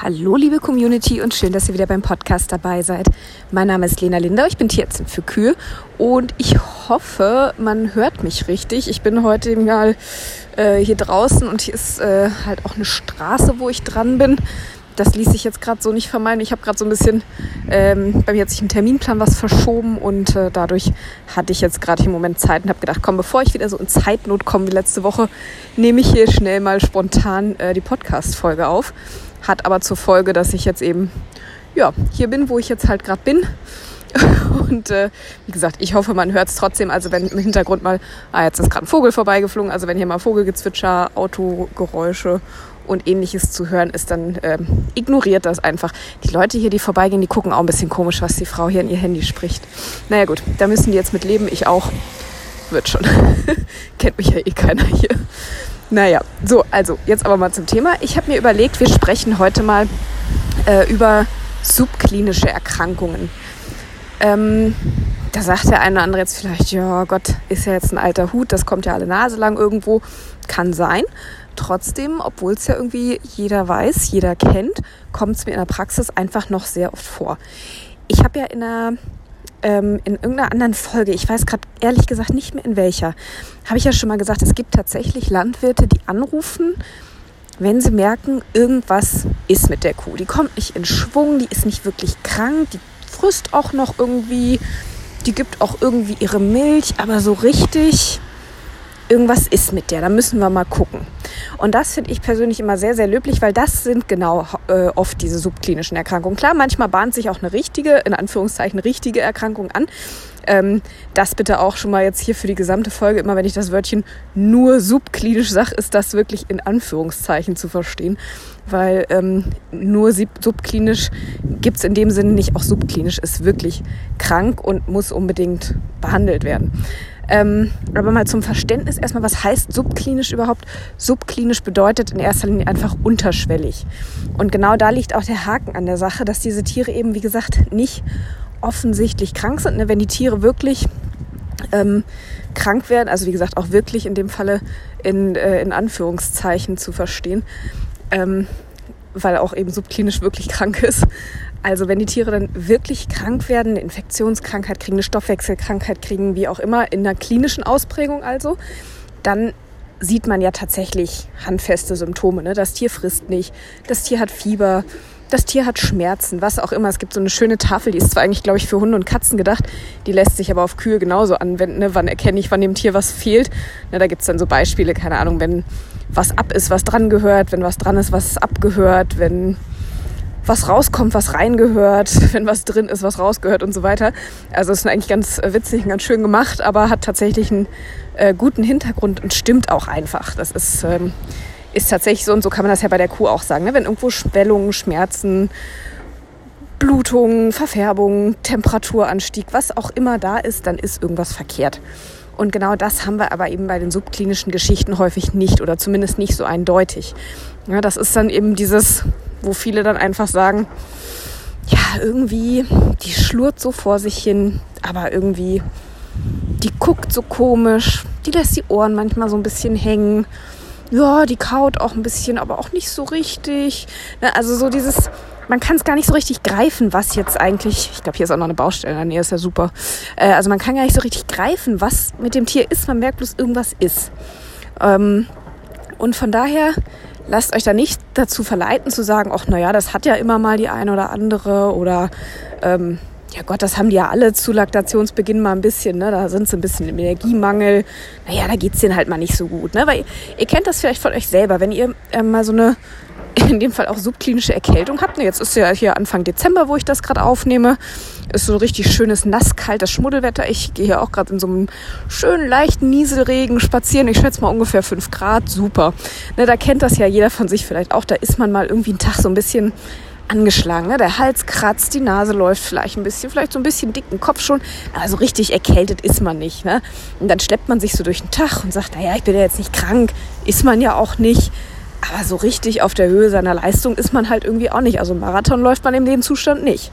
Hallo liebe Community und schön, dass ihr wieder beim Podcast dabei seid. Mein Name ist Lena Linder, ich bin Tierärztin für Kühe und ich hoffe, man hört mich richtig. Ich bin heute mal äh, hier draußen und hier ist äh, halt auch eine Straße, wo ich dran bin. Das ließ sich jetzt gerade so nicht vermeiden. Ich habe gerade so ein bisschen, ähm, bei mir hat sich im Terminplan was verschoben und äh, dadurch hatte ich jetzt gerade im Moment Zeit und habe gedacht, komm, bevor ich wieder so in Zeitnot komme wie letzte Woche, nehme ich hier schnell mal spontan äh, die Podcast-Folge auf. Hat aber zur Folge, dass ich jetzt eben ja, hier bin, wo ich jetzt halt gerade bin. Und äh, wie gesagt, ich hoffe, man hört es trotzdem. Also wenn im Hintergrund mal, ah, jetzt ist gerade ein Vogel vorbeigeflogen, also wenn hier mal Vogelgezwitscher, Autogeräusche und ähnliches zu hören ist, dann ähm, ignoriert das einfach. Die Leute hier, die vorbeigehen, die gucken auch ein bisschen komisch, was die Frau hier in ihr Handy spricht. Naja gut, da müssen die jetzt mit leben, ich auch. Wird schon. Kennt mich ja eh keiner hier. Naja, so, also jetzt aber mal zum Thema. Ich habe mir überlegt, wir sprechen heute mal äh, über subklinische Erkrankungen. Ähm, da sagt der eine oder andere jetzt vielleicht, ja Gott, ist ja jetzt ein alter Hut, das kommt ja alle Nase lang irgendwo. Kann sein. Trotzdem, obwohl es ja irgendwie jeder weiß, jeder kennt, kommt es mir in der Praxis einfach noch sehr oft vor. Ich habe ja in einer ähm, in irgendeiner anderen Folge, ich weiß gerade ehrlich gesagt nicht mehr in welcher, habe ich ja schon mal gesagt, es gibt tatsächlich Landwirte, die anrufen, wenn sie merken, irgendwas ist mit der Kuh. Die kommt nicht in Schwung, die ist nicht wirklich krank, die frisst auch noch irgendwie, die gibt auch irgendwie ihre Milch, aber so richtig irgendwas ist mit der. Da müssen wir mal gucken. Und das finde ich persönlich immer sehr, sehr löblich, weil das sind genau äh, oft diese subklinischen Erkrankungen. Klar, manchmal bahnt sich auch eine richtige, in Anführungszeichen richtige Erkrankung an. Ähm, das bitte auch schon mal jetzt hier für die gesamte Folge, immer wenn ich das Wörtchen nur subklinisch sage, ist das wirklich in Anführungszeichen zu verstehen. Weil ähm, nur subklinisch gibt es in dem Sinne nicht, auch subklinisch ist wirklich krank und muss unbedingt behandelt werden. Ähm, aber mal zum Verständnis erstmal, was heißt subklinisch überhaupt? Subklinisch bedeutet in erster Linie einfach unterschwellig. Und genau da liegt auch der Haken an der Sache, dass diese Tiere eben, wie gesagt, nicht offensichtlich krank sind. Ne? Wenn die Tiere wirklich ähm, krank werden, also wie gesagt auch wirklich in dem Falle in, äh, in Anführungszeichen zu verstehen, ähm, weil auch eben subklinisch wirklich krank ist, also wenn die Tiere dann wirklich krank werden, eine Infektionskrankheit kriegen, eine Stoffwechselkrankheit kriegen, wie auch immer, in einer klinischen Ausprägung also, dann sieht man ja tatsächlich handfeste Symptome. Ne? Das Tier frisst nicht, das Tier hat Fieber, das Tier hat Schmerzen, was auch immer. Es gibt so eine schöne Tafel, die ist zwar eigentlich, glaube ich, für Hunde und Katzen gedacht, die lässt sich aber auf Kühe genauso anwenden. Ne? Wann erkenne ich, wann dem Tier was fehlt? Ne, da gibt's dann so Beispiele, keine Ahnung, wenn was ab ist, was dran gehört, wenn was dran ist, was abgehört, wenn was rauskommt, was reingehört, wenn was drin ist, was rausgehört und so weiter. Also es ist eigentlich ganz witzig und ganz schön gemacht, aber hat tatsächlich einen äh, guten Hintergrund und stimmt auch einfach. Das ist, ähm, ist tatsächlich so und so kann man das ja bei der Kuh auch sagen. Ne? Wenn irgendwo Schwellungen, Schmerzen, Blutungen, Verfärbung, Temperaturanstieg, was auch immer da ist, dann ist irgendwas verkehrt. Und genau das haben wir aber eben bei den subklinischen Geschichten häufig nicht oder zumindest nicht so eindeutig. Ja, das ist dann eben dieses, wo viele dann einfach sagen, ja, irgendwie, die schlurrt so vor sich hin, aber irgendwie, die guckt so komisch, die lässt die Ohren manchmal so ein bisschen hängen. Ja, die kaut auch ein bisschen, aber auch nicht so richtig. Ne, also so dieses, man kann es gar nicht so richtig greifen, was jetzt eigentlich, ich glaube, hier ist auch noch eine Baustelle Nähe, ist ja super. Äh, also man kann gar nicht so richtig greifen, was mit dem Tier ist. Man merkt bloß, irgendwas ist. Ähm, und von daher lasst euch da nicht dazu verleiten zu sagen, ach naja, das hat ja immer mal die eine oder andere oder ähm, ja Gott, das haben die ja alle zu Laktationsbeginn mal ein bisschen, ne? Da sind sie ein bisschen im Energiemangel. Naja, da geht's denen halt mal nicht so gut. Ne? Weil ihr, ihr kennt das vielleicht von euch selber, wenn ihr äh, mal so eine in dem Fall auch subklinische Erkältung habt. Jetzt ist ja hier Anfang Dezember, wo ich das gerade aufnehme. Ist so richtig schönes, nasskaltes Schmuddelwetter. Ich gehe hier auch gerade in so einem schönen, leichten Nieselregen spazieren. Ich schätze mal ungefähr fünf Grad. Super. Ne, da kennt das ja jeder von sich vielleicht auch. Da ist man mal irgendwie einen Tag so ein bisschen angeschlagen. Ne? Der Hals kratzt, die Nase läuft vielleicht ein bisschen, vielleicht so ein bisschen dicken Kopf schon. Also richtig erkältet ist man nicht. Ne? Und dann schleppt man sich so durch den Tag und sagt, naja, ich bin ja jetzt nicht krank. Ist man ja auch nicht. Aber so richtig auf der Höhe seiner Leistung ist man halt irgendwie auch nicht. Also Marathon läuft man in dem Zustand nicht.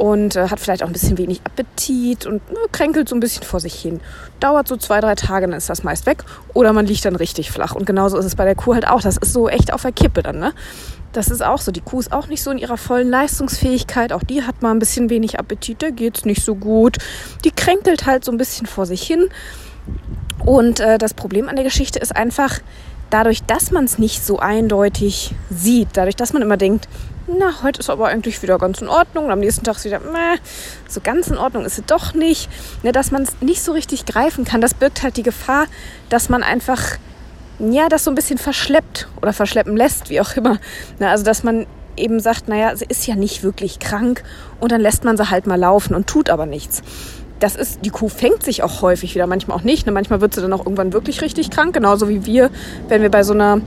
und äh, hat vielleicht auch ein bisschen wenig Appetit und ne, kränkelt so ein bisschen vor sich hin. Dauert so zwei, drei Tage, dann ist das meist weg oder man liegt dann richtig flach. Und genauso ist es bei der Kuh halt auch. Das ist so echt auf der Kippe dann, ne? Das ist auch so. Die Kuh ist auch nicht so in ihrer vollen Leistungsfähigkeit. Auch die hat mal ein bisschen wenig Appetit, der geht's nicht so gut. Die kränkelt halt so ein bisschen vor sich hin. Und äh, das Problem an der Geschichte ist einfach, dadurch, dass man es nicht so eindeutig sieht, dadurch, dass man immer denkt, na, heute ist aber eigentlich wieder ganz in Ordnung. Am nächsten Tag ist wieder, meh, so ganz in Ordnung ist es doch nicht. Ne, dass man es nicht so richtig greifen kann, das birgt halt die Gefahr, dass man einfach, ja, das so ein bisschen verschleppt oder verschleppen lässt, wie auch immer. Ne, also, dass man eben sagt, naja, sie ist ja nicht wirklich krank und dann lässt man sie halt mal laufen und tut aber nichts. Das ist, die Kuh fängt sich auch häufig wieder, manchmal auch nicht. Ne? Manchmal wird sie dann auch irgendwann wirklich richtig krank, genauso wie wir, wenn wir bei so einer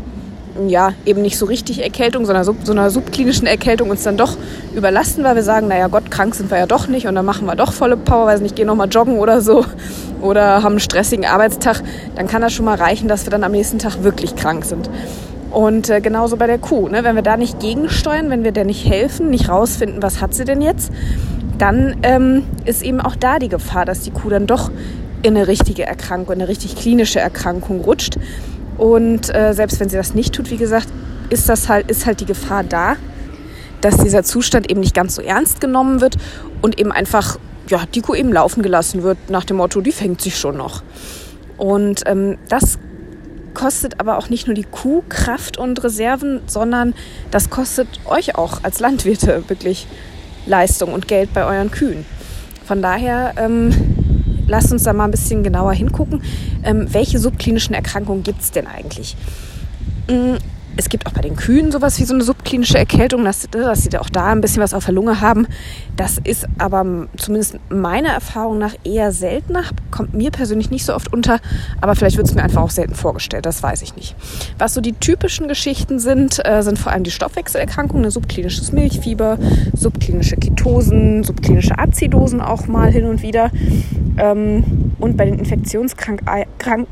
ja, eben nicht so richtig Erkältung, sondern so, so einer subklinischen Erkältung uns dann doch überlasten, weil wir sagen, naja Gott, krank sind wir ja doch nicht und dann machen wir doch volle Power, weiß nicht, gehen nochmal joggen oder so oder haben einen stressigen Arbeitstag, dann kann das schon mal reichen, dass wir dann am nächsten Tag wirklich krank sind. Und äh, genauso bei der Kuh, ne? wenn wir da nicht gegensteuern, wenn wir der nicht helfen, nicht rausfinden, was hat sie denn jetzt, dann ähm, ist eben auch da die Gefahr, dass die Kuh dann doch in eine richtige Erkrankung, in eine richtig klinische Erkrankung rutscht. Und äh, selbst wenn sie das nicht tut, wie gesagt, ist das halt, ist halt die Gefahr da, dass dieser Zustand eben nicht ganz so ernst genommen wird und eben einfach, ja, die Kuh eben laufen gelassen wird, nach dem Motto, die fängt sich schon noch. Und ähm, das kostet aber auch nicht nur die Kuh Kraft und Reserven, sondern das kostet euch auch als Landwirte wirklich Leistung und Geld bei euren Kühen. Von daher ähm, lasst uns da mal ein bisschen genauer hingucken. Ähm, welche subklinischen Erkrankungen gibt es denn eigentlich? Es gibt auch bei den Kühen sowas wie so eine subklinische Erkältung, dass, dass sie auch da ein bisschen was auf der Lunge haben. Das ist aber zumindest meiner Erfahrung nach eher seltener, kommt mir persönlich nicht so oft unter, aber vielleicht wird es mir einfach auch selten vorgestellt, das weiß ich nicht. Was so die typischen Geschichten sind, äh, sind vor allem die Stoffwechselerkrankungen, subklinisches Milchfieber, subklinische Ketosen, subklinische Azidosen auch mal hin und wieder. Ähm, und bei den Infektionskrank Krank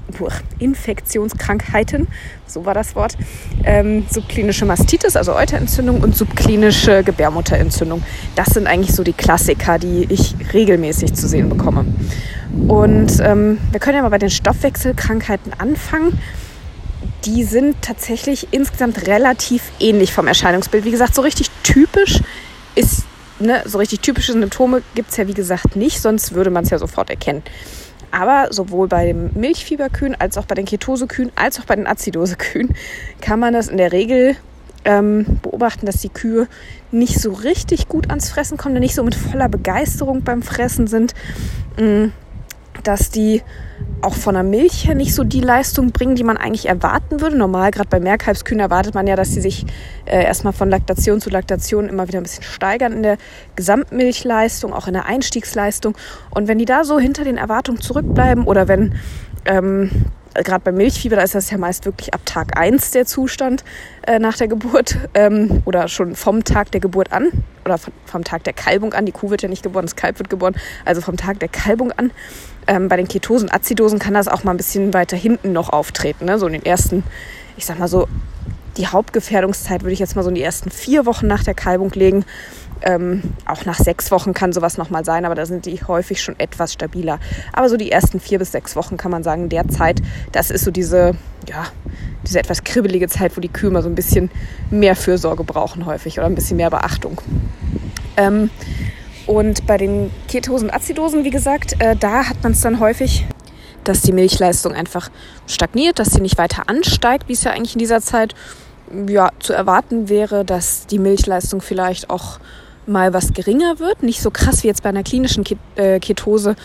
Infektionskrankheiten, so war das Wort, ähm, subklinische Mastitis, also Euterentzündung und subklinische Gebärmutterentzündung. Das sind eigentlich so die Klassiker, die ich regelmäßig zu sehen bekomme. Und ähm, wir können ja mal bei den Stoffwechselkrankheiten anfangen. Die sind tatsächlich insgesamt relativ ähnlich vom Erscheinungsbild. Wie gesagt, so richtig typisch ist, ne, so richtig typische Symptome gibt es ja wie gesagt nicht, sonst würde man es ja sofort erkennen. Aber sowohl bei den Milchfieberkühen als auch bei den Ketosekühen als auch bei den Azidosekühen kann man das in der Regel ähm, beobachten, dass die Kühe nicht so richtig gut ans Fressen kommen, nicht so mit voller Begeisterung beim Fressen sind, mh, mm, dass die auch von der Milch her nicht so die Leistung bringen, die man eigentlich erwarten würde. Normal, gerade bei Mehrkalbskühen erwartet man ja, dass sie sich äh, erstmal von Laktation zu Laktation immer wieder ein bisschen steigern in der Gesamtmilchleistung, auch in der Einstiegsleistung. Und wenn die da so hinter den Erwartungen zurückbleiben oder wenn ähm, gerade beim Milchfieber, ist das ja meist wirklich ab Tag 1 der Zustand äh, nach der Geburt ähm, oder schon vom Tag der Geburt an oder vom, vom, Tag der Kalbung an. Die Kuh wird ja nicht geboren, das Kalb wird geboren, also vom Tag der Kalbung an. Ähm, bei den Ketosen, Azidosen kann das auch mal ein bisschen weiter hinten noch auftreten, ne? so in den ersten, ich sag mal so, die Hauptgefährdungszeit würde ich jetzt mal so in die ersten vier Wochen nach der Kalbung legen. Ähm, auch nach sechs Wochen kann sowas nochmal sein, aber da sind die häufig schon etwas stabiler. Aber so die ersten vier bis sechs Wochen kann man sagen, der Zeit, das ist so diese, ja, diese etwas kribbelige Zeit, wo die Kühe mal so ein bisschen mehr Fürsorge brauchen häufig oder ein bisschen mehr Beachtung. Ähm, und bei den Ketosen, Azidosen, wie gesagt, äh, da hat man es dann häufig, dass die Milchleistung einfach stagniert, dass sie nicht weiter ansteigt, wie es ja eigentlich in dieser Zeit ja, zu erwarten wäre, dass die Milchleistung vielleicht auch mal was geringer wird. Nicht so krass wie jetzt bei einer klinischen äh, Ketose,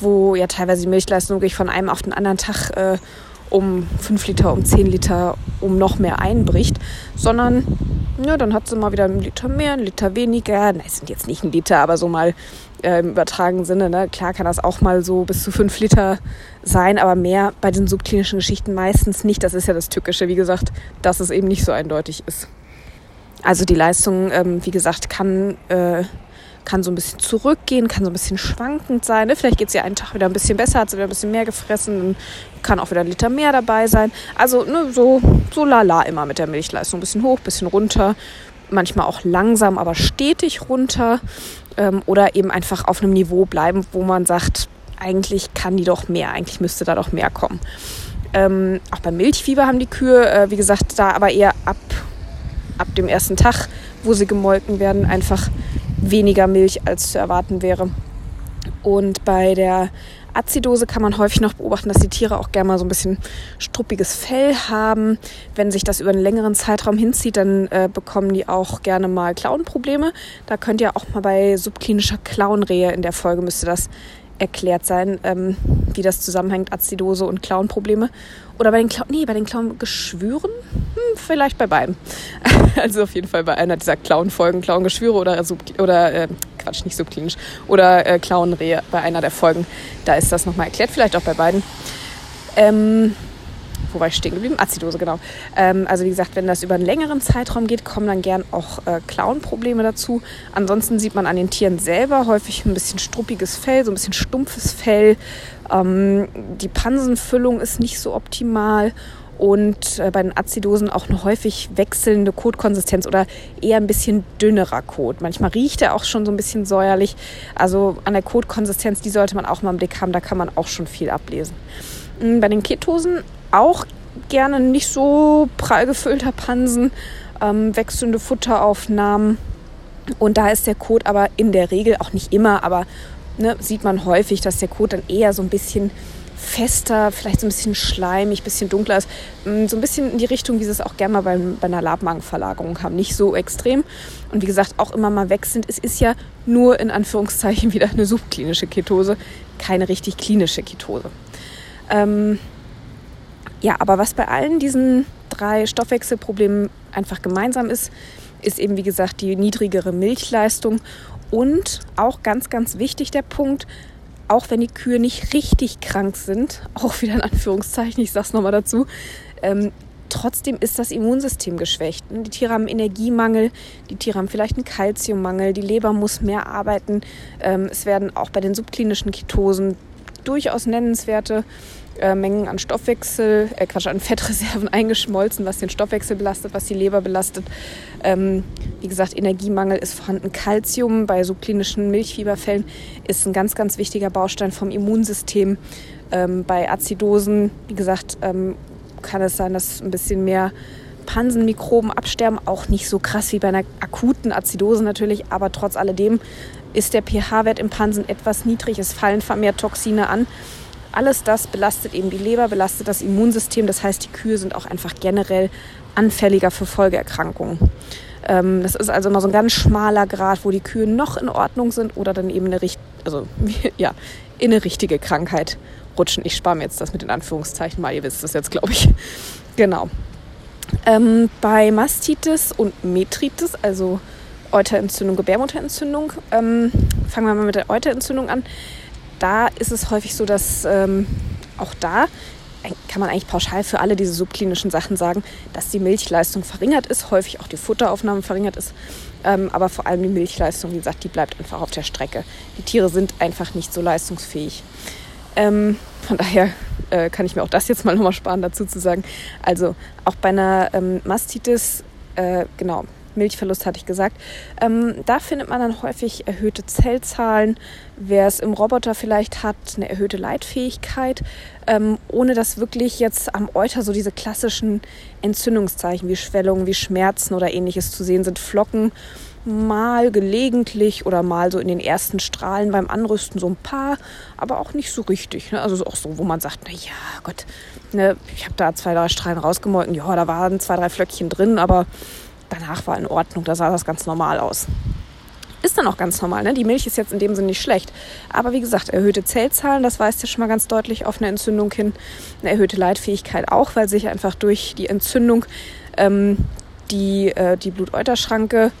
wo ja teilweise die Milchleistung wirklich von einem auf den anderen Tag äh, um 5 Liter, um 10 Liter, um noch mehr einbricht, sondern ja, dann hat sie mal wieder einen Liter mehr, einen Liter weniger. Nein, es sind jetzt nicht ein Liter, aber so mal äh, im übertragenen Sinne. Ne? Klar kann das auch mal so bis zu 5 Liter sein, aber mehr bei den subklinischen Geschichten meistens nicht. Das ist ja das Tückische, wie gesagt, dass es eben nicht so eindeutig ist. Also die Leistung, ähm, wie gesagt, kann, äh, kann so ein bisschen zurückgehen, kann so ein bisschen schwankend sein. Ne? Vielleicht geht es ihr einen Tag wieder ein bisschen besser, hat sie wieder ein bisschen mehr gefressen, dann kann auch wieder ein Liter mehr dabei sein. Also ne, so, so lala immer mit der Milchleistung. Ein bisschen hoch, ein bisschen runter. manchmal auch langsam, aber stetig runter ähm, oder eben einfach auf einem Niveau bleiben, wo man sagt, eigentlich kann die doch mehr, eigentlich müsste da doch mehr kommen. Ähm, auch beim Milchfieber haben die Kühe, äh, wie gesagt, da aber eher ab, ab dem ersten Tag, wo sie gemolken werden, einfach weniger Milch als zu erwarten wäre. Und bei der Azidose kann man häufig noch beobachten, dass die Tiere auch gerne mal so ein bisschen struppiges Fell haben. Wenn sich das über einen längeren Zeitraum hinzieht, dann äh, bekommen die auch gerne mal Klauenprobleme. Da könnt ihr auch mal bei subklinischer Klauenrehe in der Folge müsste das erklärt sein, ähm, wie das zusammenhängt, Azidose und Klauenprobleme. Oder bei den Klauen, nee, bei den Klauengeschwüren? Hm, vielleicht bei beiden. also auf jeden Fall bei einer dieser Klauenfolgen, Klauengeschwüre oder, oder äh, Quatsch, nicht subklinisch, oder äh, Klauenrehe bei einer der Folgen. Da ist das nochmal erklärt, vielleicht auch bei beiden. Ähm, wo war ich stehen geblieben? Azidose, genau. Ähm, also wie gesagt, wenn das über einen längeren Zeitraum geht, kommen dann gern auch äh, Klauenprobleme dazu. Ansonsten sieht man an den Tieren selber häufig ein bisschen struppiges Fell, so ein bisschen stumpfes Fell. Ähm, die Pansenfüllung ist nicht so optimal und äh, bei den Azidosen auch eine häufig wechselnde Kotkonsistenz oder eher ein bisschen dünnerer Kot. Manchmal riecht er auch schon so ein bisschen säuerlich. Also an der Kotkonsistenz, die sollte man auch mal im Blick haben, da kann man auch schon viel ablesen. Hm, bei den Ketosen auch gerne nicht so prall gefüllter Pansen, ähm, wechselnde Futteraufnahmen. Und da ist der Kot aber in der Regel auch nicht immer, aber ne, sieht man häufig, dass der Kot dann eher so ein bisschen fester, vielleicht so ein bisschen schleimig, ein bisschen dunkler ist. Mm, so ein bisschen in die Richtung, wie sie es auch gerne mal beim, bei einer Labmagenverlagerung haben. Nicht so extrem. Und wie gesagt, auch immer mal wechselnd. Es ist ja nur in Anführungszeichen wieder eine subklinische Ketose, keine richtig klinische Ketose. Ähm, ja, aber was bei allen diesen drei Stoffwechselproblemen einfach gemeinsam ist, ist eben wie gesagt die niedrigere Milchleistung und auch ganz, ganz wichtig der Punkt, auch wenn die Kühe nicht richtig krank sind, auch wieder in Anführungszeichen, ich sage es nochmal dazu, ähm, trotzdem ist das Immunsystem geschwächt. Die Tiere haben Energiemangel, die Tiere haben vielleicht einen Kalziummangel, die Leber muss mehr arbeiten. Ähm, es werden auch bei den subklinischen Ketosen durchaus nennenswerte äh, Mengen an Stoffwechsel, äh, Quatsch, an Fettreserven eingeschmolzen, was den Stoffwechsel belastet, was die Leber belastet. Ähm, wie gesagt, Energiemangel ist vorhanden. Kalzium bei subklinischen Milchfieberfällen ist ein ganz, ganz wichtiger Baustein vom Immunsystem. Ähm, bei Azidosen, wie gesagt, ähm, kann es sein, dass ein bisschen mehr Pansenmikroben absterben. Auch nicht so krass wie bei einer akuten Azidose natürlich, aber trotz alledem ist der pH-Wert im Pansen etwas niedrig. Es fallen vermehrt Toxine an. Alles das belastet eben die Leber, belastet das Immunsystem. Das heißt, die Kühe sind auch einfach generell anfälliger für Folgeerkrankungen. Ähm, das ist also immer so ein ganz schmaler Grad, wo die Kühe noch in Ordnung sind oder dann eben eine, also, ja, in eine richtige Krankheit rutschen. Ich spare mir jetzt das mit den Anführungszeichen mal, ihr wisst das jetzt, glaube ich. Genau. Ähm, bei Mastitis und Metritis, also Euterentzündung, Gebärmutterentzündung, ähm, fangen wir mal mit der Euterentzündung an da ist es häufig so, dass ähm, auch da kann man eigentlich pauschal für alle diese subklinischen Sachen sagen, dass die Milchleistung verringert ist, häufig auch die Futteraufnahme verringert ist, ähm, aber vor allem die Milchleistung, wie gesagt, die bleibt einfach auf der Strecke. Die Tiere sind einfach nicht so leistungsfähig. Ähm, von daher äh, kann ich mir auch das jetzt mal nochmal sparen, dazu zu sagen. Also auch bei einer ähm, Mastitis, äh, genau, Milchverlust hatte ich gesagt. Ähm, da findet man dann häufig erhöhte Zellzahlen. Wer es im Roboter vielleicht hat, eine erhöhte Leitfähigkeit, ähm, ohne dass wirklich jetzt am Euter so diese klassischen Entzündungszeichen wie Schwellungen, wie Schmerzen oder ähnliches zu sehen sind. Flocken mal gelegentlich oder mal so in den ersten Strahlen beim Anrüsten so ein paar, aber auch nicht so richtig. Ne? Also auch so, wo man sagt, na ja, Gott, ne, ich habe da zwei, drei Strahlen rausgemolken, ja, da waren zwei, drei Flöckchen drin, aber danach war in Ordnung, da sah das ganz normal aus. Ist dann auch ganz normal, ne? Die Milch ist jetzt in dem Sinne nicht schlecht. Aber wie gesagt, erhöhte Zellzahlen, das weist ja schon mal ganz deutlich auf eine Entzündung hin. Eine erhöhte Leitfähigkeit auch, weil sich einfach durch die Entzündung ähm, die, äh, die Blutäuterschranke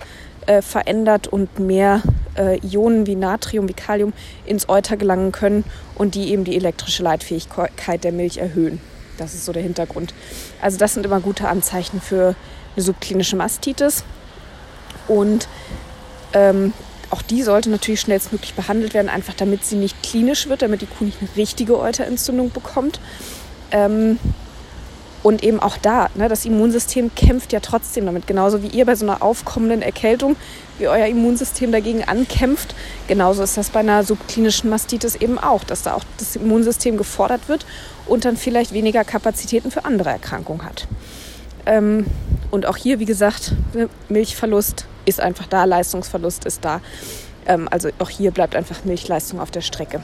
äh, verändert und mehr äh, Ionen wie Natrium, wie Kalium ins Euter gelangen können und die eben die elektrische Leitfähigkeit der Milch erhöhen. Das ist so der Hintergrund. Also das sind immer gute Anzeichen für eine subklinische Mastitis. Und ähm, auch die sollte natürlich schnellstmöglich behandelt werden, einfach damit sie nicht klinisch wird, damit die Kuh nicht eine richtige Euterentzündung bekommt. Ähm, Und eben auch da, ne, das Immunsystem kämpft ja trotzdem damit. Genauso wie ihr bei so einer aufkommenden Erkältung, wie euer Immunsystem dagegen ankämpft. Genauso ist das bei einer subklinischen Mastitis eben auch, dass da auch das Immunsystem gefordert wird und dann vielleicht weniger Kapazitäten für andere Erkrankungen hat. Ähm, und auch hier, wie gesagt, ne, Milchverlust ist einfach da, Leistungsverlust ist da. Ähm, also auch hier bleibt einfach Milchleistung auf der Strecke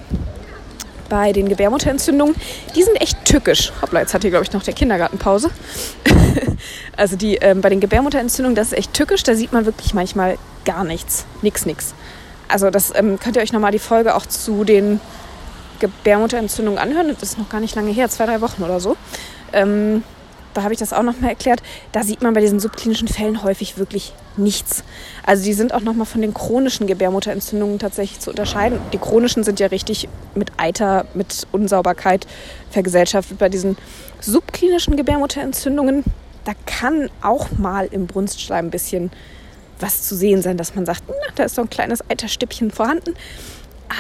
bei den Gebärmutterentzündungen, die sind echt tückisch. Hoppla, jetzt hat hier, glaube ich, noch der Kindergarten Pause. also die ähm, bei den Gebärmutterentzündungen, das ist echt tückisch. Da sieht man wirklich manchmal gar nichts. Nix, nix. Also das ähm, könnt ihr euch nochmal die Folge auch zu den Gebärmutterentzündungen anhören. Das ist noch gar nicht lange her, zwei, drei Wochen oder so. Ähm, da habe ich das auch nochmal erklärt, da sieht man bei diesen subklinischen Fällen häufig wirklich nichts. Also die sind auch nochmal von den chronischen Gebärmutterentzündungen tatsächlich zu unterscheiden. Die chronischen sind ja richtig mit Eiter, mit Unsauberkeit vergesellschaftet. Bei diesen subklinischen Gebärmutterentzündungen, da kann auch mal im Brunstschleim ein bisschen was zu sehen sein, dass man sagt, na, da ist so ein kleines Eiterstippchen vorhanden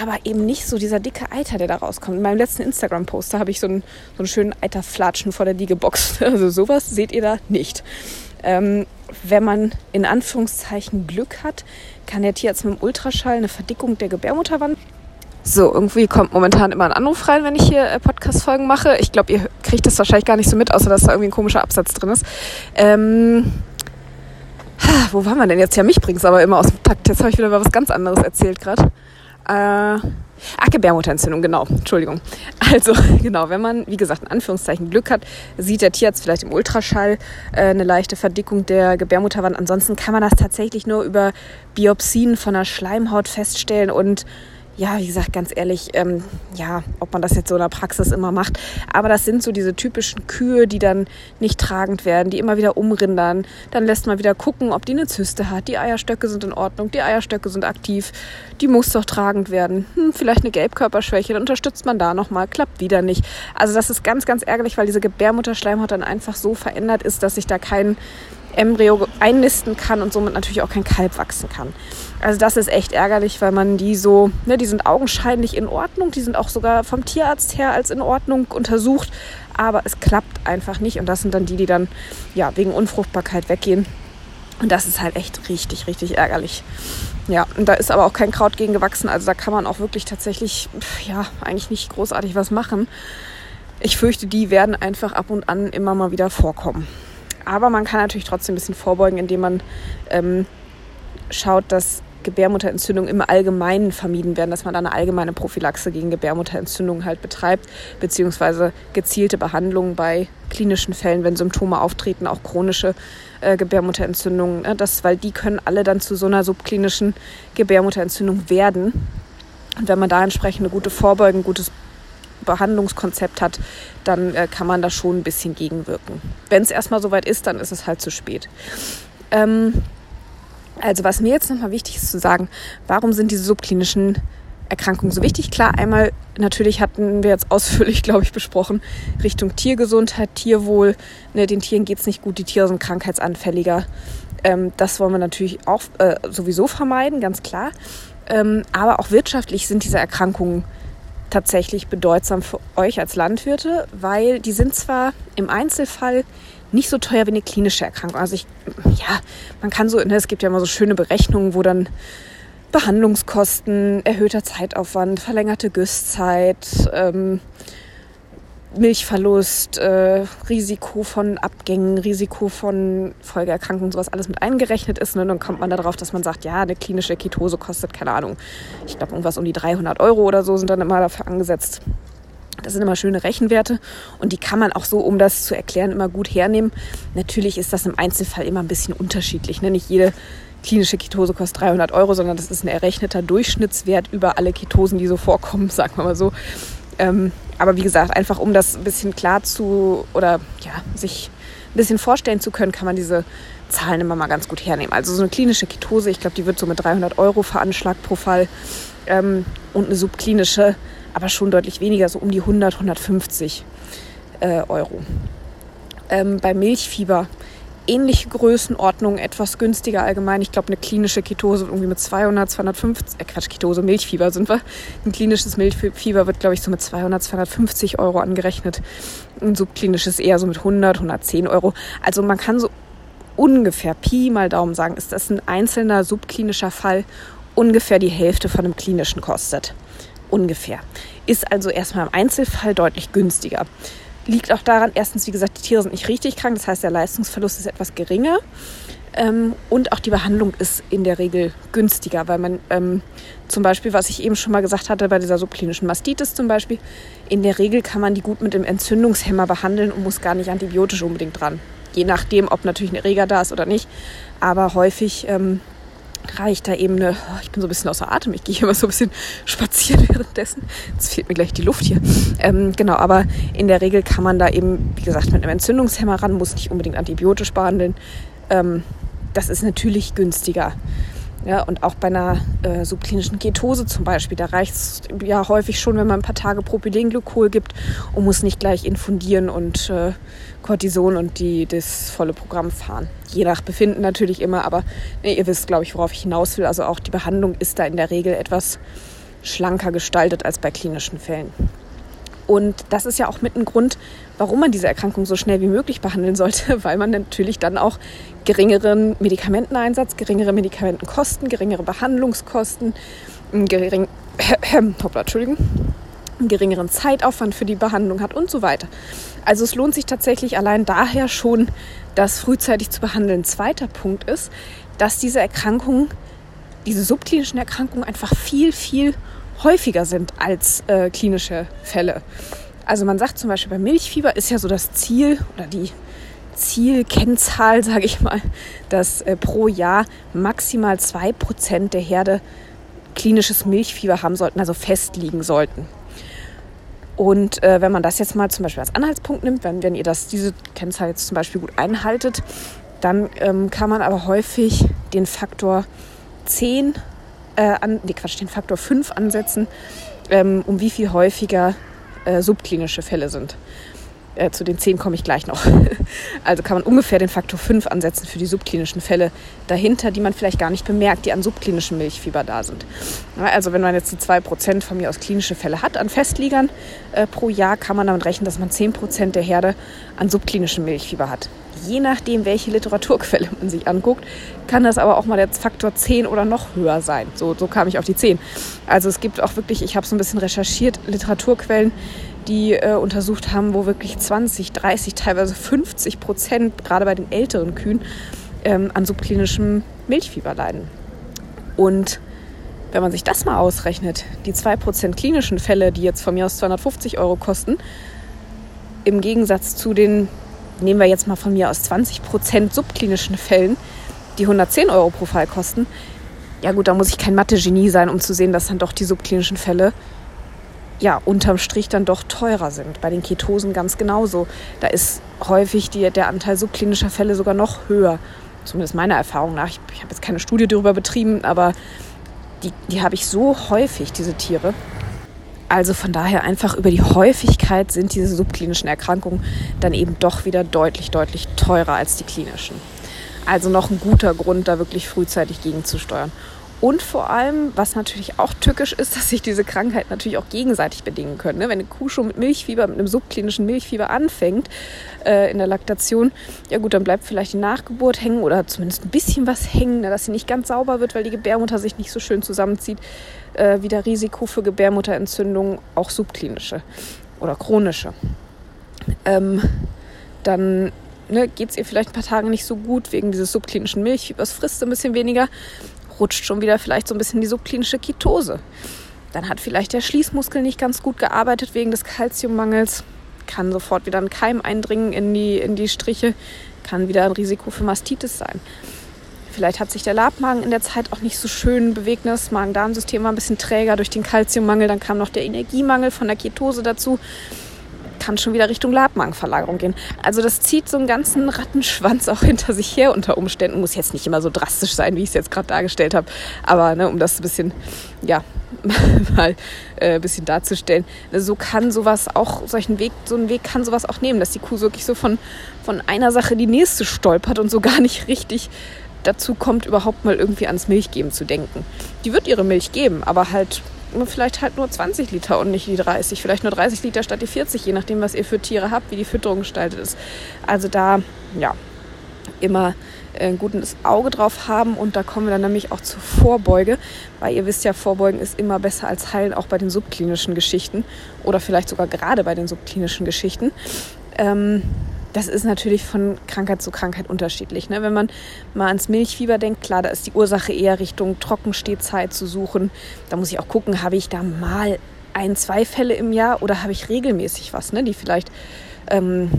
aber eben nicht so dieser dicke Eiter, der da rauskommt. In meinem letzten Instagram-Poster habe ich so einen, so einen schönen Eiterflatschen vor der Liegebox. Also sowas seht ihr da nicht. Ähm, wenn man in Anführungszeichen Glück hat, kann der Tierarzt mit dem Ultraschall eine Verdickung der Gebärmutterwand. So, irgendwie kommt momentan immer ein Anruf rein, wenn ich hier äh, Podcast-Folgen mache. Ich glaube, ihr kriegt das wahrscheinlich gar nicht so mit, außer dass da irgendwie ein komischer Absatz drin ist. Ähm, wo waren wir denn jetzt? Ja, mich bringt es aber immer aus dem Takt. Jetzt habe ich wieder was ganz anderes erzählt gerade. Äh, Ach, Gebärmutterentzündung, genau. Entschuldigung. Also, genau, wenn man, wie gesagt, in Anführungszeichen Glück hat, sieht der Tierarzt vielleicht im Ultraschall äh, eine leichte Verdickung der Gebärmutterwand. Ansonsten kann man das tatsächlich nur über Biopsien von der Schleimhaut feststellen und ja, wie gesagt, ganz ehrlich, ähm, ja, ob man das jetzt so in der Praxis immer macht. Aber das sind so diese typischen Kühe, die dann nicht tragend werden, die immer wieder umrindern. Dann lässt man wieder gucken, ob die eine Zyste hat. Die Eierstöcke sind in Ordnung, die Eierstöcke sind aktiv. Die muss doch tragend werden. Hm, vielleicht eine Gelbkörperschwäche, dann unterstützt man da nochmal, klappt wieder nicht. Also das ist ganz, ganz ärgerlich, weil diese Gebärmutterschleimhaut dann einfach so verändert ist, dass sich da kein Embryo einnisten kann und somit natürlich auch kein Kalb wachsen kann. Also das ist echt ärgerlich, weil man die so, ne, die sind augenscheinlich in Ordnung, die sind auch sogar vom Tierarzt her als in Ordnung untersucht, aber es klappt einfach nicht und das sind dann die, die dann ja wegen Unfruchtbarkeit weggehen. Und das ist halt echt richtig, richtig ärgerlich. Ja, und da ist aber auch kein Kraut gegen gewachsen, also da kann man auch wirklich tatsächlich, ja, eigentlich nicht großartig was machen. Ich fürchte, die werden einfach ab und an immer mal wieder vorkommen. Aber man kann natürlich trotzdem ein bisschen vorbeugen, indem man ähm, schaut, dass Gebärmutterentzündungen im Allgemeinen vermieden werden, dass man da eine allgemeine Prophylaxe gegen Gebärmutterentzündungen halt betreibt, beziehungsweise gezielte Behandlungen bei klinischen Fällen, wenn Symptome auftreten, auch chronische äh, Gebärmutterentzündungen, ne, das, weil die können alle dann zu so einer subklinischen Gebärmutterentzündung werden. Und wenn man da entsprechend eine gute Vorbeugung, gutes Behandlungskonzept hat, dann äh, kann man da schon ein bisschen gegenwirken. Wenn es erstmal soweit ist, dann ist es halt zu spät. Ähm, also was mir jetzt nochmal wichtig ist zu sagen, warum sind diese subklinischen Erkrankungen so wichtig? Klar, einmal natürlich hatten wir jetzt ausführlich, glaube ich, besprochen, Richtung Tiergesundheit, Tierwohl. Ne, den Tieren geht es nicht gut, die Tiere sind krankheitsanfälliger. Ähm, das wollen wir natürlich auch äh, sowieso vermeiden, ganz klar. Ähm, aber auch wirtschaftlich sind diese Erkrankungen tatsächlich bedeutsam für euch als Landwirte, weil die sind zwar im Einzelfall nicht so teuer wie eine klinische Erkrankung. Also ich, ja, man kann so, ne, es gibt ja immer so schöne Berechnungen, wo dann Behandlungskosten, erhöhter Zeitaufwand, verlängerte Güsszeit, ähm, Milchverlust, äh, Risiko von Abgängen, Risiko von Folgeerkrankungen, sowas alles mit eingerechnet ist. Ne? Dann kommt man darauf, dass man sagt, ja, eine klinische Ketose kostet, keine Ahnung, ich glaube irgendwas um die 300 Euro oder so sind dann immer dafür angesetzt. Das sind immer schöne Rechenwerte und die kann man auch so, um das zu erklären, immer gut hernehmen. Natürlich ist das im Einzelfall immer ein bisschen unterschiedlich. Ne? Nicht jede klinische Ketose kostet 300 Euro, sondern das ist ein errechneter Durchschnittswert über alle Ketosen, die so vorkommen, sagen wir mal so. Ähm, aber wie gesagt, einfach um das ein bisschen klar zu oder ja, sich ein bisschen vorstellen zu können, kann man diese Zahlen immer mal ganz gut hernehmen. Also so eine klinische Ketose, ich glaube, die wird so mit 300 Euro veranschlagt pro Fall. Ähm, und eine subklinische, aber schon deutlich weniger, so um die 100, 150 äh, Euro. Ähm, bei Milchfieber ähnliche Größenordnung, etwas günstiger allgemein. Ich glaube, eine klinische Ketose irgendwie mit 200, 250, äh Quatsch, Ketose, Milchfieber sind wir. Ein klinisches Milchfieber wird, glaube ich, so mit 200, 250 Euro angerechnet. Ein subklinisches eher so mit 100, 110 Euro. Also man kann so ungefähr Pi mal Daumen sagen, ist das ein einzelner subklinischer Fall ungefähr die Hälfte von einem klinischen kostet. Ungefähr. Ist also erstmal im Einzelfall deutlich günstiger. Liegt auch daran, erstens, wie gesagt, die Tiere sind nicht richtig krank, das heißt, der Leistungsverlust ist etwas geringer. Ähm, und auch die Behandlung ist in der Regel günstiger, weil man ähm, zum Beispiel, was ich eben schon mal gesagt hatte, bei dieser subklinischen Mastitis zum Beispiel, in der Regel kann man die gut mit dem Entzündungshemmer behandeln und muss gar nicht antibiotisch unbedingt dran. Je nachdem, ob natürlich ein Erreger da ist oder nicht. Aber häufig ähm, reicht da eben eine, oh, ich bin so ein bisschen außer Atem, ich gehe mal so ein bisschen spazieren währenddessen. Jetzt fehlt mir gleich die Luft hier. Ähm, genau, aber in der Regel kann man da eben, wie gesagt, mit einem Entzündungshemmer ran, muss nicht unbedingt antibiotisch behandeln. Ähm, das ist natürlich günstiger. Ja, und auch bei einer äh, subklinischen Ketose zum Beispiel, da reicht es ja häufig schon, wenn man ein paar Tage Propylenglykol gibt und muss nicht gleich infundieren und äh, Cortison und die, das volle Programm fahren. Je nach Befinden natürlich immer, aber nee, ihr wisst, glaube ich, worauf ich hinaus will. Also auch die Behandlung ist da in der Regel etwas schlanker gestaltet als bei klinischen Fällen. Und das ist ja auch mit ein Grund, warum man diese Erkrankung so schnell wie möglich behandeln sollte, weil man natürlich dann auch geringeren Medikamenteneinsatz, geringere Medikamentenkosten, geringere Behandlungskosten, gering, hoppla, Entschuldigung, geringeren Zeitaufwand für die Behandlung hat und so weiter. Also es lohnt sich tatsächlich allein daher schon, das frühzeitig zu behandeln. Zweiter Punkt ist, dass diese Erkrankungen, diese subklinischen Erkrankungen einfach viel, viel häufiger sind als äh, klinische Fälle. Also man sagt zum Beispiel bei Milchfieber ist ja so das Ziel oder die Zielkennzahl, sage ich mal, dass äh, pro Jahr maximal 2% der Herde klinisches Milchfieber haben sollten, also festliegen sollten. Und äh, wenn man das jetzt mal zum Beispiel als Anhaltspunkt nimmt, wenn, wenn ihr das, diese Kennzahl jetzt zum Beispiel gut einhaltet, dann ähm, kann man aber häufig den Faktor 10 äh, an, nee, Quatsch, den Faktor 5 ansetzen, ähm, um wie viel häufiger äh, subklinische Fälle sind. Äh, zu den 10 komme ich gleich noch. also kann man ungefähr den Faktor 5 ansetzen für die subklinischen Fälle dahinter, die man vielleicht gar nicht bemerkt, die an subklinischem Milchfieber da sind. Ja, also wenn man jetzt die 2% von mir aus klinische Fälle hat an Festliegern äh, pro Jahr, kann man damit rechnen, dass man 10% der Herde an subklinischem Milchfieber hat je nachdem, welche Literaturquelle man sich anguckt, kann das aber auch mal der Faktor 10 oder noch höher sein. So, so kam ich auf die 10. Also es gibt auch wirklich, ich habe so ein bisschen recherchiert, Literaturquellen, die äh, untersucht haben, wo wirklich 20, 30, teilweise 50 Prozent, gerade bei den älteren Kühen, ähm, an subklinischem Milchfieber leiden. Und wenn man sich das mal ausrechnet, die 2% klinischen Fälle, die jetzt von mir aus 250 Euro kosten, im Gegensatz zu den nehmen wir jetzt mal von mir aus 20 Prozent subklinischen Fällen, die 110 Euro pro Fall kosten, ja gut, da muss ich kein Mathe-Genie sein, um zu sehen, dass dann doch die subklinischen Fälle ja unterm Strich dann doch teurer sind. Bei den Ketosen ganz genauso. Da ist häufig die, der Anteil subklinischer Fälle sogar noch höher. Zumindest meiner Erfahrung nach. Ich, ich habe jetzt keine Studie darüber betrieben, aber die, die habe ich so häufig, diese Tiere. Also von daher einfach über die Häufigkeit sind diese subklinischen Erkrankungen dann eben doch wieder deutlich, deutlich teurer als die klinischen. Also noch ein guter Grund, da wirklich frühzeitig gegenzusteuern. Und vor allem, was natürlich auch tückisch ist, dass sich diese Krankheit natürlich auch gegenseitig bedingen können. Ne? Wenn eine Kuh schon mit Milchfieber, mit einem subklinischen Milchfieber anfängt äh, in der Laktation, ja gut, dann bleibt vielleicht die Nachgeburt hängen oder zumindest ein bisschen was hängen, ne? dass sie nicht ganz sauber wird, weil die Gebärmutter sich nicht so schön zusammenzieht. Äh, wieder Risiko für Gebärmutterentzündung, auch subklinische oder chronische. Ähm, dann ne, geht es ihr vielleicht ein paar Tage nicht so gut wegen dieses subklinischen Milchfiebers, frisst ein bisschen weniger rutscht schon wieder vielleicht so ein bisschen die subklinische Ketose. Dann hat vielleicht der Schließmuskel nicht ganz gut gearbeitet wegen des Kalziummangels, kann sofort wieder ein Keim eindringen in die, in die Striche, kann wieder ein Risiko für Mastitis sein. Vielleicht hat sich der Labmagen in der Zeit auch nicht so schön bewegt. Das Magen-Darm-System war ein bisschen träger durch den Kalziummangel. Dann kam noch der Energiemangel von der Ketose dazu kann schon wieder Richtung Labmagenverlagerung gehen. Also das zieht so einen ganzen Rattenschwanz auch hinter sich her unter Umständen. Muss jetzt nicht immer so drastisch sein, wie ich es jetzt gerade dargestellt habe. Aber ne, um das ein bisschen, ja, mal äh, ein bisschen darzustellen. So kann sowas auch, solchen Weg, so einen Weg kann sowas auch nehmen, dass die Kuh wirklich so von, von einer Sache die nächste stolpert und so gar nicht richtig dazu kommt, überhaupt mal irgendwie ans Milchgeben zu denken. Die wird ihre Milch geben, aber halt vielleicht halt nur 20 Liter und nicht die 30. Vielleicht nur 30 Liter statt die 40, je nachdem, was ihr für Tiere habt, wie die Fütterung gestaltet ist. Also da, ja, immer ein gutes Auge drauf haben und da kommen wir dann nämlich auch zur Vorbeuge, weil ihr wisst ja, Vorbeugen ist immer besser als heilen, auch bei den subklinischen Geschichten oder vielleicht sogar gerade bei den subklinischen Geschichten. Ähm, das ist natürlich von Krankheit zu Krankheit unterschiedlich. Ne? Wenn man mal ans Milchfieber denkt, klar, da ist die Ursache eher Richtung Trockenstehzeit zu suchen. Da muss ich auch gucken, habe ich da mal ein, zwei Fälle im Jahr oder habe ich regelmäßig was, ne? die vielleicht ähm,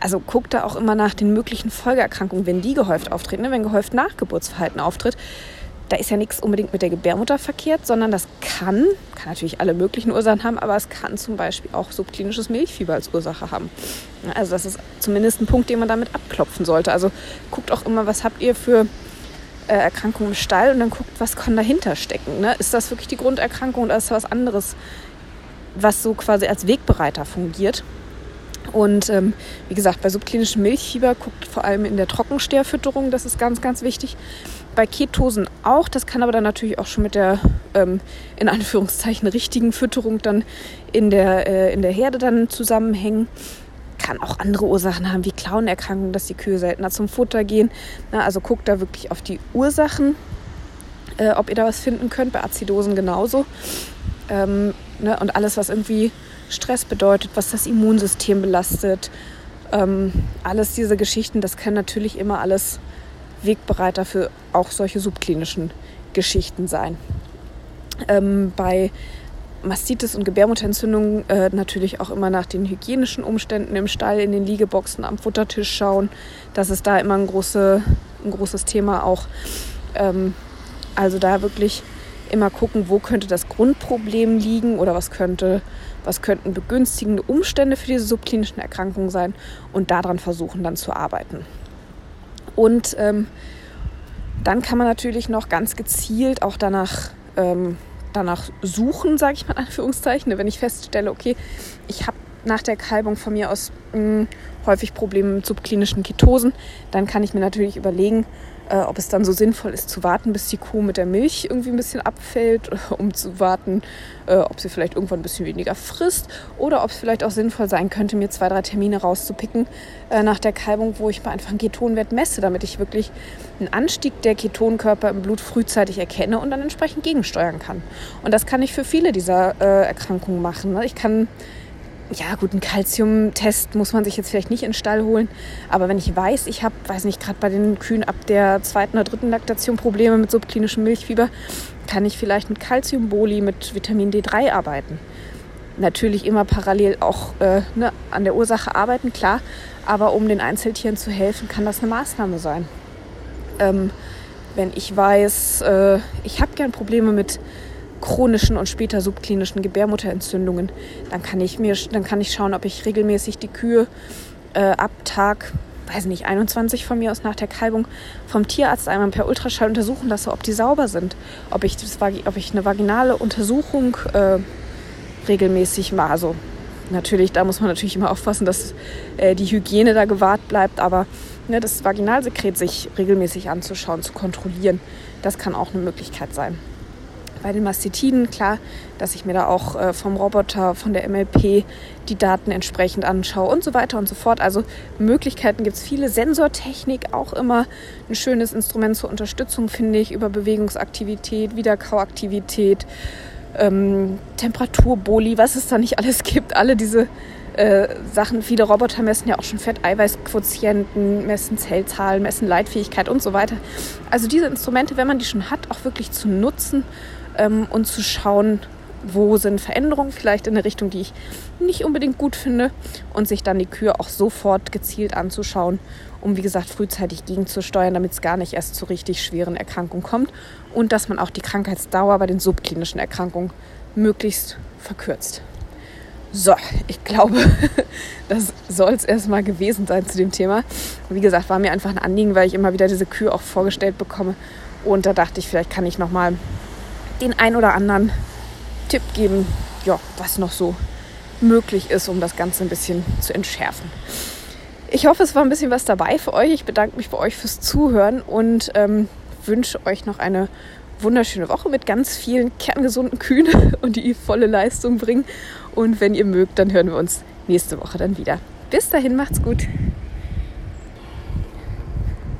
also guckt da auch immer nach den möglichen Folgeerkrankungen, wenn die gehäuft auftreten, ne? wenn gehäuft Nachgeburtsverhalten auftritt. Da ist ja nichts unbedingt mit der Gebärmutter verkehrt, sondern das kann, kann natürlich alle möglichen Ursachen haben, aber es kann zum Beispiel auch subklinisches Milchfieber als Ursache haben. Also das ist zumindest ein Punkt, den man damit abklopfen sollte. Also guckt auch immer, was habt ihr für äh, Erkrankungen im Stall und dann guckt, was kann dahinter stecken. Ne? Ist das wirklich die Grunderkrankung oder ist das was anderes, was so quasi als Wegbereiter fungiert? Und ähm, wie gesagt, bei subklinischem Milchfieber guckt vor allem in der Trockensteherfütterung, das ist ganz, ganz wichtig. Bei Ketosen auch, das kann aber dann natürlich auch schon mit der ähm, in Anführungszeichen richtigen Fütterung dann in der, äh, in der Herde dann zusammenhängen. Kann auch andere Ursachen haben, wie Klauenerkrankungen, dass die Kühe seltener zum Futter gehen. Na, also guckt da wirklich auf die Ursachen, äh, ob ihr da was finden könnt. Bei Azidosen genauso. Ähm, ne, und alles, was irgendwie Stress bedeutet, was das Immunsystem belastet. Ähm, alles diese Geschichten, das kann natürlich immer alles Wegbereiter für auch solche subklinischen Geschichten sein. Ähm, bei Mastitis und Gebärmutterentzündungen äh, natürlich auch immer nach den hygienischen Umständen im Stall, in den Liegeboxen, am Futtertisch schauen. Das ist da immer ein, große, ein großes Thema auch. Ähm, also da wirklich immer gucken, wo könnte das Grundproblem liegen oder was könnte was könnten begünstigende Umstände für diese subklinischen Erkrankungen sein und daran versuchen dann zu arbeiten. Und ähm, dann kann man natürlich noch ganz gezielt auch danach, ähm, danach suchen, sage ich mal in Anführungszeichen. Wenn ich feststelle, okay, ich habe nach der Kalbung von mir aus mh, hm, häufig Probleme mit subklinischen Ketosen, dann kann ich mir natürlich überlegen, äh, ob es dann so sinnvoll ist zu warten, bis die Kuh mit der Milch irgendwie ein bisschen abfällt, um zu warten, äh, ob sie vielleicht irgendwann ein bisschen weniger frisst oder ob es vielleicht auch sinnvoll sein könnte, mir zwei, drei Termine rauszupicken äh, nach der Kalbung, wo ich mal einfach einen Ketonwert messe, damit ich wirklich einen Anstieg der Ketonkörper im Blut frühzeitig erkenne und dann entsprechend gegensteuern kann. Und das kann ich für viele dieser äh, Erkrankungen machen. Ne? Ich kann ja gut, einen Kalziumtest muss man sich jetzt vielleicht nicht in den Stall holen. Aber wenn ich weiß, ich habe, weiß nicht, gerade bei den Kühen ab der zweiten oder dritten Laktation Probleme mit subklinischem Milchfieber, kann ich vielleicht mit Kalziumboli, mit Vitamin D3 arbeiten. Natürlich immer parallel auch äh, ne, an der Ursache arbeiten, klar. Aber um den Einzeltieren zu helfen, kann das eine Maßnahme sein. Ähm, wenn ich weiß, äh, ich habe gern Probleme mit chronischen und später subklinischen Gebärmutterentzündungen, dann kann ich mir, dann kann ich schauen, ob ich regelmäßig die Kühe äh, ab Tag, weiß nicht, 21 von mir aus nach der Kalbung vom Tierarzt einmal per Ultraschall untersuchen lasse, ob die sauber sind, ob ich, das, ob ich eine vaginale Untersuchung äh, regelmäßig mache. Also natürlich, da muss man natürlich immer aufpassen, dass äh, die Hygiene da gewahrt bleibt, aber ne, das Vaginalsekret sich regelmäßig anzuschauen, zu kontrollieren, das kann auch eine Möglichkeit sein bei den Mastitiden, klar, dass ich mir da auch äh, vom Roboter, von der MLP die Daten entsprechend anschaue und so weiter und so fort. Also Möglichkeiten gibt es viele. Sensortechnik auch immer ein schönes Instrument zur Unterstützung, finde ich, über Bewegungsaktivität, Wiederkauaktivität, ähm, Temperaturboli, was es da nicht alles gibt. Alle diese äh, Sachen, viele Roboter messen ja auch schon Fetteiweißquotienten, messen Zellzahlen, messen Leitfähigkeit und so weiter. Also diese Instrumente, wenn man die schon hat, auch wirklich zu nutzen ähm, und zu schauen, wo sind Veränderungen vielleicht in eine Richtung, die ich nicht unbedingt gut finde und sich dann die Kühe auch sofort gezielt anzuschauen, um wie gesagt frühzeitig gegenzusteuern, damit es gar nicht erst zu richtig schweren Erkrankungen kommt und dass man auch die Krankheitsdauer bei den subklinischen Erkrankungen möglichst verkürzt. So, ich glaube, das soll es erstmal gewesen sein zu dem Thema. Wie gesagt, war mir einfach ein Anliegen, weil ich immer wieder diese Kühe auch vorgestellt bekomme. Und da dachte ich, vielleicht kann ich nochmal den ein oder anderen Tipp geben, ja, was noch so möglich ist, um das Ganze ein bisschen zu entschärfen. Ich hoffe, es war ein bisschen was dabei für euch. Ich bedanke mich bei euch fürs Zuhören und ähm, wünsche euch noch eine wunderschöne Woche mit ganz vielen kerngesunden Kühen und die volle Leistung bringen. Und wenn ihr mögt, dann hören wir uns nächste Woche dann wieder. Bis dahin, macht's gut.